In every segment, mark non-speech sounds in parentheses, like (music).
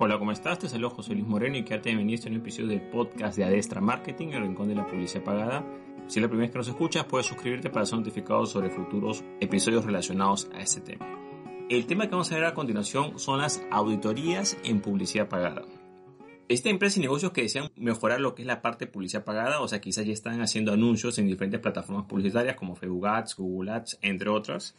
Hola, ¿cómo estás? Te saludo José Luis Moreno y quédate bienvenido en un episodio del podcast de Adestra Marketing, el rincón de la publicidad pagada. Si es la primera vez que nos escuchas, puedes suscribirte para ser notificado sobre futuros episodios relacionados a este tema. El tema que vamos a ver a continuación son las auditorías en publicidad pagada. Esta empresa y negocios que desean mejorar lo que es la parte publicidad pagada, o sea, quizás ya están haciendo anuncios en diferentes plataformas publicitarias como Facebook Ads, Google Ads, entre otras,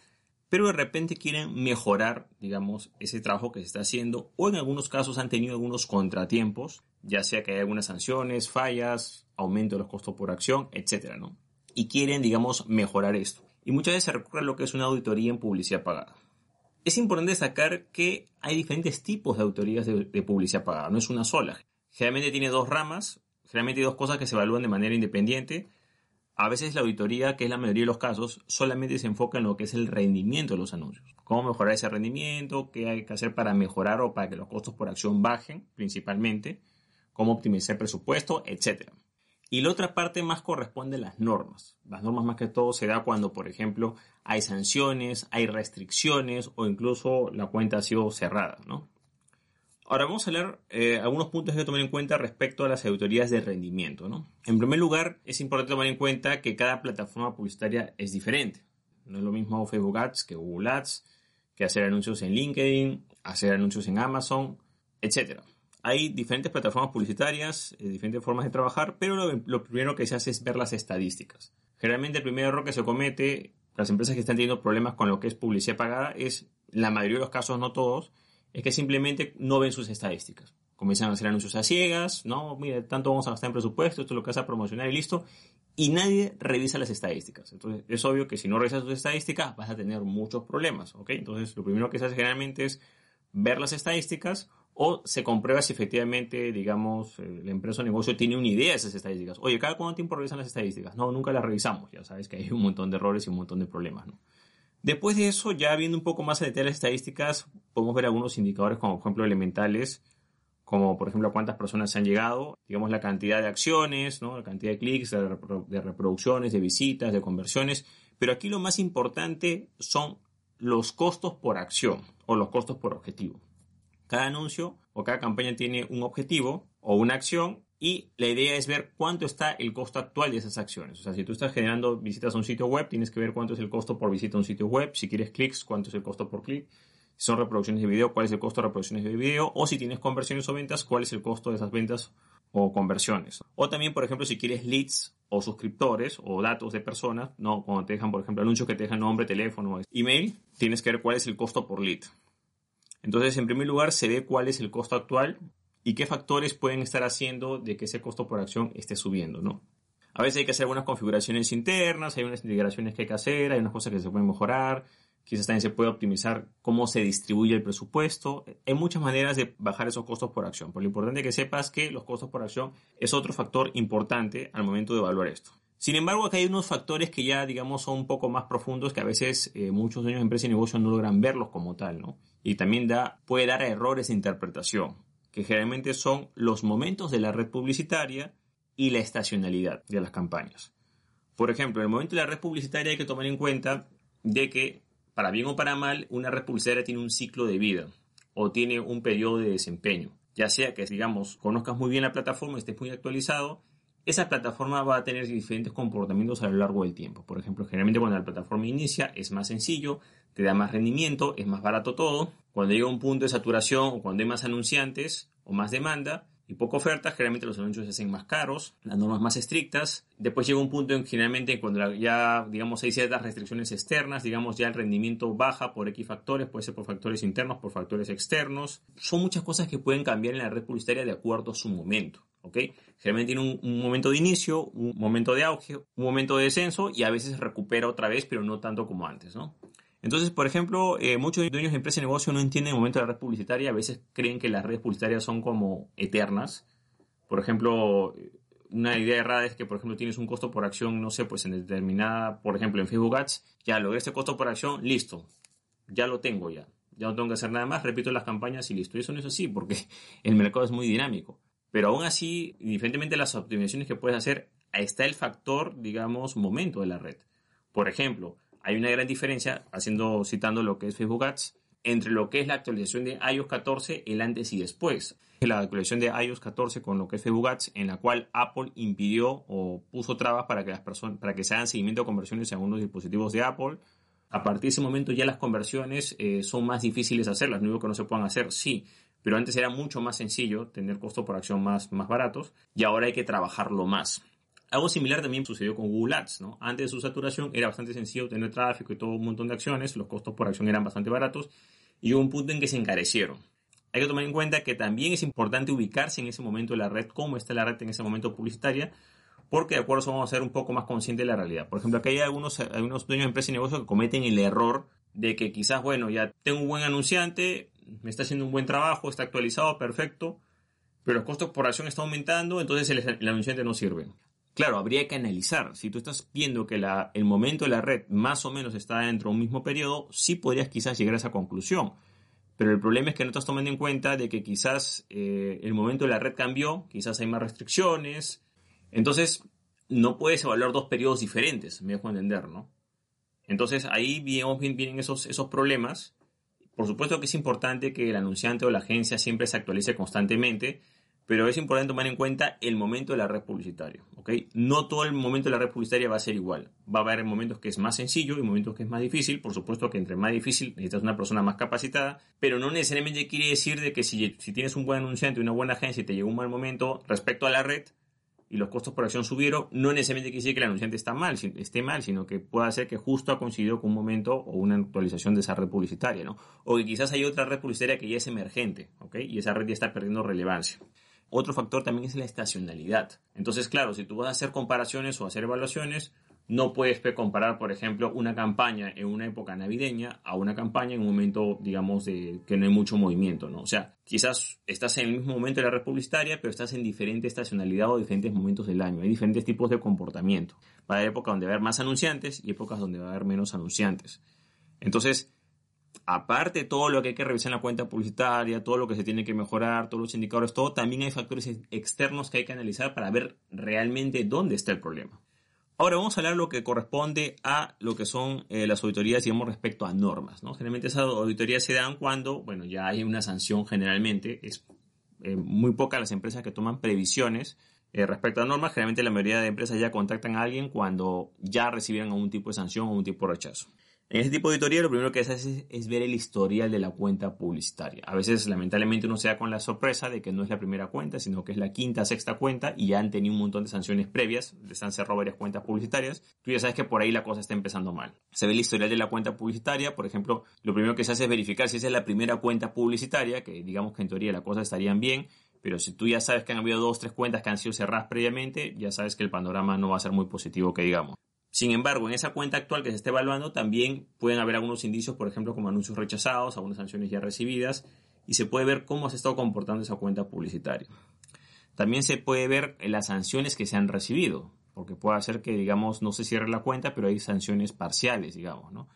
pero de repente quieren mejorar, digamos, ese trabajo que se está haciendo o en algunos casos han tenido algunos contratiempos, ya sea que hay algunas sanciones, fallas, aumento de los costos por acción, etcétera, ¿no? Y quieren, digamos, mejorar esto. Y muchas veces se recurre a lo que es una auditoría en publicidad pagada. Es importante destacar que hay diferentes tipos de auditorías de, de publicidad pagada, no es una sola. Generalmente tiene dos ramas, generalmente hay dos cosas que se evalúan de manera independiente a veces la auditoría, que es la mayoría de los casos, solamente se enfoca en lo que es el rendimiento de los anuncios. Cómo mejorar ese rendimiento, qué hay que hacer para mejorar o para que los costos por acción bajen, principalmente, cómo optimizar el presupuesto, etc. Y la otra parte más corresponde a las normas. Las normas más que todo se da cuando, por ejemplo, hay sanciones, hay restricciones o incluso la cuenta ha sido cerrada, ¿no? Ahora vamos a leer eh, algunos puntos que tomar en cuenta respecto a las auditorías de rendimiento. En primer lugar, es importante tomar en cuenta que cada plataforma publicitaria es diferente. No es lo mismo Facebook Ads que Google Ads, que hacer anuncios en LinkedIn, hacer anuncios en Amazon, etc. Hay diferentes plataformas publicitarias, eh, diferentes formas de trabajar, pero lo, lo primero que se hace es ver las estadísticas. Generalmente el primer error que se comete, las empresas que están teniendo problemas con lo que es publicidad pagada, es, la mayoría de los casos, no todos, es que simplemente no ven sus estadísticas. Comienzan a hacer anuncios a ciegas, no, mire, tanto vamos a gastar en presupuesto, esto es lo que vas a promocionar y listo. Y nadie revisa las estadísticas. Entonces, es obvio que si no revisas tus estadísticas, vas a tener muchos problemas, ¿ok? Entonces, lo primero que se hace generalmente es ver las estadísticas o se comprueba si efectivamente, digamos, eh, la empresa o negocio tiene una idea de esas estadísticas. Oye, ¿cada cuánto tiempo revisan las estadísticas? No, nunca las revisamos. Ya sabes que hay un montón de errores y un montón de problemas, ¿no? Después de eso, ya viendo un poco más a detalle las estadísticas, podemos ver algunos indicadores como por ejemplo elementales, como por ejemplo cuántas personas han llegado, digamos la cantidad de acciones, ¿no? la cantidad de clics, de reproducciones, de visitas, de conversiones, pero aquí lo más importante son los costos por acción o los costos por objetivo. Cada anuncio o cada campaña tiene un objetivo o una acción y la idea es ver cuánto está el costo actual de esas acciones. O sea, si tú estás generando visitas a un sitio web, tienes que ver cuánto es el costo por visita a un sitio web. Si quieres clics, cuánto es el costo por clic. Si son reproducciones de video, cuál es el costo de reproducciones de video. O si tienes conversiones o ventas, cuál es el costo de esas ventas o conversiones. O también, por ejemplo, si quieres leads o suscriptores o datos de personas, no cuando te dejan, por ejemplo, anuncios que te dejan nombre, teléfono, email, tienes que ver cuál es el costo por lead. Entonces, en primer lugar, se ve cuál es el costo actual y qué factores pueden estar haciendo de que ese costo por acción esté subiendo, ¿no? A veces hay que hacer algunas configuraciones internas, hay unas integraciones que hay que hacer, hay unas cosas que se pueden mejorar, quizás también se puede optimizar cómo se distribuye el presupuesto. Hay muchas maneras de bajar esos costos por acción, pero lo importante que sepas que los costos por acción es otro factor importante al momento de evaluar esto. Sin embargo, acá hay unos factores que ya, digamos, son un poco más profundos que a veces eh, muchos dueños de empresa y negocio no logran verlos como tal, ¿no? Y también da, puede dar errores de interpretación que generalmente son los momentos de la red publicitaria y la estacionalidad de las campañas. Por ejemplo, en el momento de la red publicitaria hay que tomar en cuenta de que, para bien o para mal, una red publicitaria tiene un ciclo de vida o tiene un periodo de desempeño. Ya sea que, digamos, conozcas muy bien la plataforma, estés muy actualizado, esa plataforma va a tener diferentes comportamientos a lo largo del tiempo. Por ejemplo, generalmente cuando la plataforma inicia es más sencillo, te da más rendimiento, es más barato todo. Cuando llega un punto de saturación o cuando hay más anunciantes o más demanda y poca oferta, generalmente los anuncios se hacen más caros, las normas más estrictas. Después llega un punto en generalmente cuando ya, digamos, hay ciertas restricciones externas, digamos, ya el rendimiento baja por X factores, puede ser por factores internos, por factores externos. Son muchas cosas que pueden cambiar en la red publicitaria de acuerdo a su momento. ¿ok? Generalmente tiene un, momento de inicio, un momento de auge, un momento de descenso y a veces recupera otra vez, pero no tanto como antes, ¿no? Entonces, por ejemplo, eh, muchos dueños de empresas y negocio no entienden el momento de la red publicitaria. A veces creen que las redes publicitarias son como eternas. Por ejemplo, una idea errada es que, por ejemplo, tienes un costo por acción, no sé, pues en determinada, por ejemplo, en Facebook Ads, ya logré este costo por acción, listo, ya lo tengo ya. Ya no tengo que hacer nada más, repito las campañas y listo. Y eso no es así porque (laughs) el mercado es muy dinámico. Pero aún así, indiferentemente de las optimizaciones que puedes hacer, está el factor, digamos, momento de la red. Por ejemplo, hay una gran diferencia, haciendo, citando lo que es Facebook Ads, entre lo que es la actualización de iOS 14, el antes y después. La actualización de iOS 14 con lo que es Facebook Ads, en la cual Apple impidió o puso trabas para que las personas, para que se hagan seguimiento de conversiones en unos dispositivos de Apple. A partir de ese momento ya las conversiones eh, son más difíciles de hacerlas. No digo que no se puedan hacer, sí, pero antes era mucho más sencillo tener costo por acción más, más baratos y ahora hay que trabajarlo más. Algo similar también sucedió con Google Ads, ¿no? Antes de su saturación era bastante sencillo tener tráfico y todo un montón de acciones, los costos por acción eran bastante baratos y hubo un punto en que se encarecieron. Hay que tomar en cuenta que también es importante ubicarse en ese momento de la red, cómo está la red en ese momento publicitaria, porque de acuerdo vamos a ser un poco más conscientes de la realidad. Por ejemplo, aquí hay algunos, algunos dueños de empresas y negocios que cometen el error de que quizás, bueno, ya tengo un buen anunciante, me está haciendo un buen trabajo, está actualizado, perfecto, pero los costos por acción están aumentando, entonces el anunciante no sirve. Claro, habría que analizar. Si tú estás viendo que el momento de la red más o menos está dentro de un mismo periodo, sí podrías quizás llegar a esa conclusión. Pero el problema es que no estás tomando en cuenta de que quizás eh, el momento de la red cambió, quizás hay más restricciones. Entonces, no puedes evaluar dos periodos diferentes, me dejo entender, ¿no? Entonces, ahí vienen esos, esos problemas. Por supuesto que es importante que el anunciante o la agencia siempre se actualice constantemente, pero es importante tomar en cuenta el momento de la red publicitaria, ¿ok? No todo el momento de la red publicitaria va a ser igual. Va a haber momentos que es más sencillo y momentos que es más difícil. Por supuesto que entre más difícil necesitas una persona más capacitada, pero no necesariamente quiere decir de que si, si tienes un buen anunciante y una buena agencia y te llegó un mal momento respecto a la red, y los costos por acción subieron, no necesariamente quiere decir que el anunciante está mal, esté mal, sino que puede ser que justo ha coincidido con un momento o una actualización de esa red publicitaria, ¿no? O que quizás hay otra red publicitaria que ya es emergente, ¿ok? Y esa red ya está perdiendo relevancia. Otro factor también es la estacionalidad. Entonces, claro, si tú vas a hacer comparaciones o hacer evaluaciones, no puedes comparar, por ejemplo, una campaña en una época navideña a una campaña en un momento, digamos, de que no hay mucho movimiento, ¿no? O sea, quizás estás en el mismo momento de la red publicitaria, pero estás en diferente estacionalidad o diferentes momentos del año. Hay diferentes tipos de comportamiento. Va a haber épocas donde va a haber más anunciantes y épocas donde va a haber menos anunciantes. Entonces, aparte de todo lo que hay que revisar en la cuenta publicitaria, todo lo que se tiene que mejorar, todos los indicadores, todo, también hay factores externos que hay que analizar para ver realmente dónde está el problema. Ahora vamos a hablar lo que corresponde a lo que son eh, las auditorías, digamos, respecto a normas. ¿no? Generalmente esas auditorías se dan cuando, bueno, ya hay una sanción generalmente. Es eh, muy pocas las empresas que toman previsiones eh, respecto a normas. Generalmente la mayoría de empresas ya contactan a alguien cuando ya recibieron algún tipo de sanción o un tipo de rechazo. En este tipo de auditoría lo primero que se hace es, ver el historial de la cuenta publicitaria. A veces lamentablemente uno se da con la sorpresa de que no es la primera cuenta, sino que es la quinta, sexta cuenta y ya han tenido un montón de sanciones previas, les han cerrado varias cuentas publicitarias. Tú ya sabes que por ahí la cosa está empezando mal. Se ve el historial de la cuenta publicitaria, por ejemplo, lo primero que se hace es verificar si esa es la primera cuenta publicitaria, que digamos que en teoría las cosas estarían bien, pero si tú ya sabes que han habido dos, tres cuentas que han sido cerradas previamente, ya sabes que el panorama no va a ser muy positivo que digamos. Sin embargo, en esa cuenta actual que se está evaluando también pueden haber algunos indicios, por ejemplo, como anuncios rechazados, algunas sanciones ya recibidas, y se puede ver cómo se ha estado comportando esa cuenta publicitaria. También se puede ver las sanciones que se han recibido, porque puede ser que, digamos, no se cierre la cuenta, pero hay sanciones parciales, digamos, ¿no?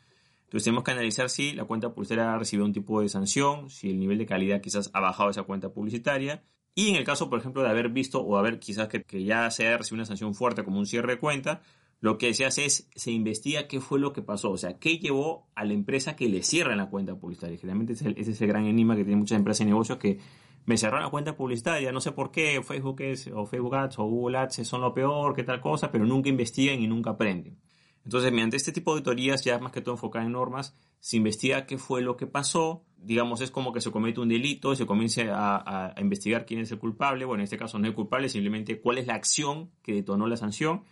Entonces tenemos que analizar si la cuenta publicitaria ha recibido un tipo de sanción, si el nivel de calidad quizás ha bajado esa cuenta publicitaria, y en el caso, por ejemplo, de haber visto o haber quizás que, que ya se haya recibido una sanción fuerte como un cierre de cuenta, lo que se hace es, se investiga qué fue lo que pasó, o sea, qué llevó a la empresa que le cierra la cuenta publicitaria. Generalmente ese es el gran enigma que tienen muchas empresas y negocios que me cerraron la cuenta publicitaria, no sé por qué, Facebook es, o Facebook Ads o Google Ads son lo peor, qué tal cosa, pero nunca investigan y nunca aprenden. Entonces, mediante este tipo de auditorías, ya más que todo enfocada en normas, se investiga qué fue lo que pasó, digamos, es como que se comete un delito y se comience a, a investigar quién es el culpable, bueno, en este caso no es culpable, simplemente cuál es la acción que detonó la sanción,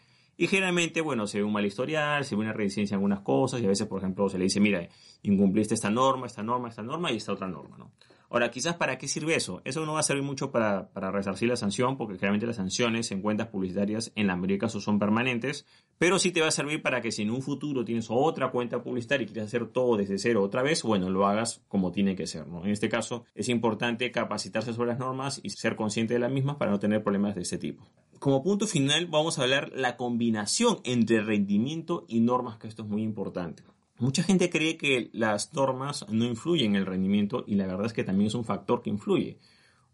y generalmente, bueno, se ve un mal historial, se ve una resistencia en algunas cosas y a veces, por ejemplo, se le dice, mira, incumpliste esta norma, esta norma, esta norma y esta otra norma, ¿no? Ahora, quizás para qué sirve eso? Eso no va a servir mucho para, resarcir la sanción, porque generalmente las sanciones en cuentas publicitarias en la mayoría de casos son permanentes, pero sí te va a servir para que si en un futuro tienes otra cuenta publicitaria y quieres hacer todo desde cero otra vez, bueno, lo hagas como tiene que ser. ¿no? En este caso, es importante capacitarse sobre las normas y ser consciente de las mismas para no tener problemas de ese tipo. Como punto final, vamos a hablar la combinación entre rendimiento y normas, que esto es muy importante. Mucha gente cree que las normas no influyen en el rendimiento y la verdad es que también es un factor que influye.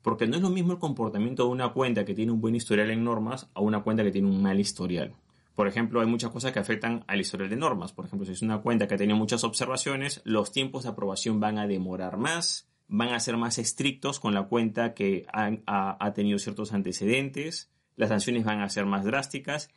Porque no es lo mismo el comportamiento de una cuenta que tiene un buen historial en normas a una cuenta que tiene un mal historial. Por ejemplo, hay muchas cosas que afectan al historial de normas. Por ejemplo, si es una cuenta que ha tenido muchas observaciones, los tiempos de aprobación van a demorar más, van a ser más estrictos con la cuenta que ha, ha tenido ciertos antecedentes, las sanciones van a ser más drásticas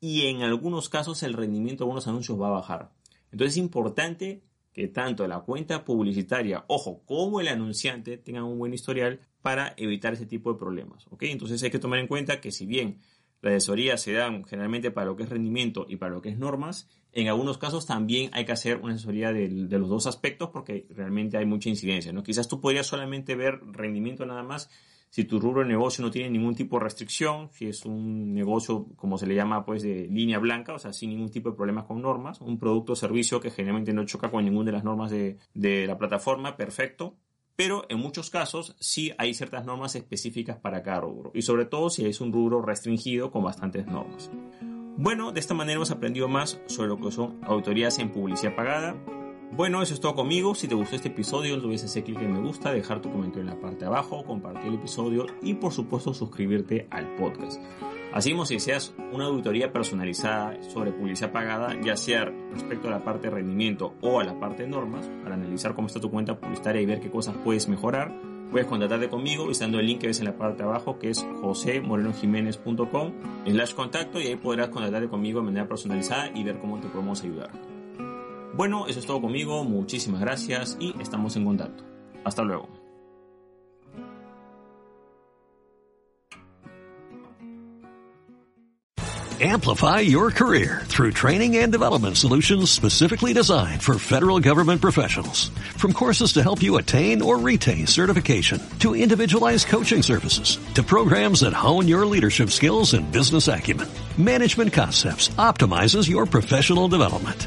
y en algunos casos el rendimiento de algunos anuncios va a bajar. Entonces es importante que tanto la cuenta publicitaria, ojo, como el anunciante tengan un buen historial para evitar ese tipo de problemas. ¿ok? Entonces hay que tomar en cuenta que si bien las asesorías se dan generalmente para lo que es rendimiento y para lo que es normas, en algunos casos también hay que hacer una asesoría de, de los dos aspectos porque realmente hay mucha incidencia. ¿no? Quizás tú podrías solamente ver rendimiento nada más si tu rubro de negocio no tiene ningún tipo de restricción, si es un negocio, como se le llama, pues de línea blanca, o sea, sin ningún tipo de problemas con normas, un producto o servicio que generalmente no choca con ninguna de las normas de, de la plataforma, perfecto. Pero en muchos casos sí hay ciertas normas específicas para cada rubro, y sobre todo si es un rubro restringido con bastantes normas. Bueno, de esta manera hemos aprendido más sobre lo que son autorías en publicidad pagada, bueno, eso es todo conmigo. Si te gustó este episodio, no olvides hacer clic en me gusta, dejar tu comentario en la parte abajo, compartir el episodio y por supuesto suscribirte al podcast. Así como si deseas una auditoría personalizada sobre publicidad pagada, ya sea respecto a la parte de rendimiento o a la parte de normas, para analizar cómo está tu cuenta publicitaria y ver qué cosas puedes mejorar, puedes contactarte conmigo visitando el link que ves en la parte abajo que es josemorenojiménez.com slash contacto y ahí podrás contactarte conmigo de manera personalizada y ver cómo te podemos ayudar. Bueno, eso es todo conmigo, muchísimas gracias y estamos en contacto. Hasta luego. Amplify your career through training and development solutions specifically designed for federal government professionals. From courses to help you attain or retain certification, to individualized coaching services, to programs that hone your leadership skills and business acumen, Management Concepts optimizes your professional development.